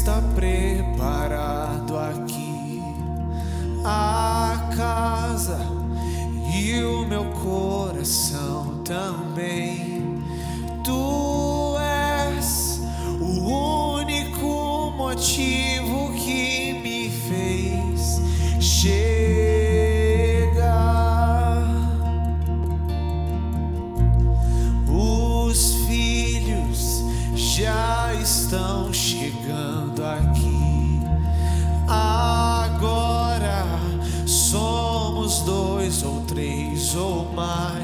está preparado aqui a casa e o meu coração também. Tu és o único motivo. by.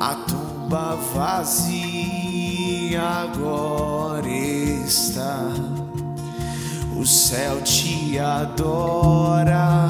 a tumba vazia agora está. O céu te adora.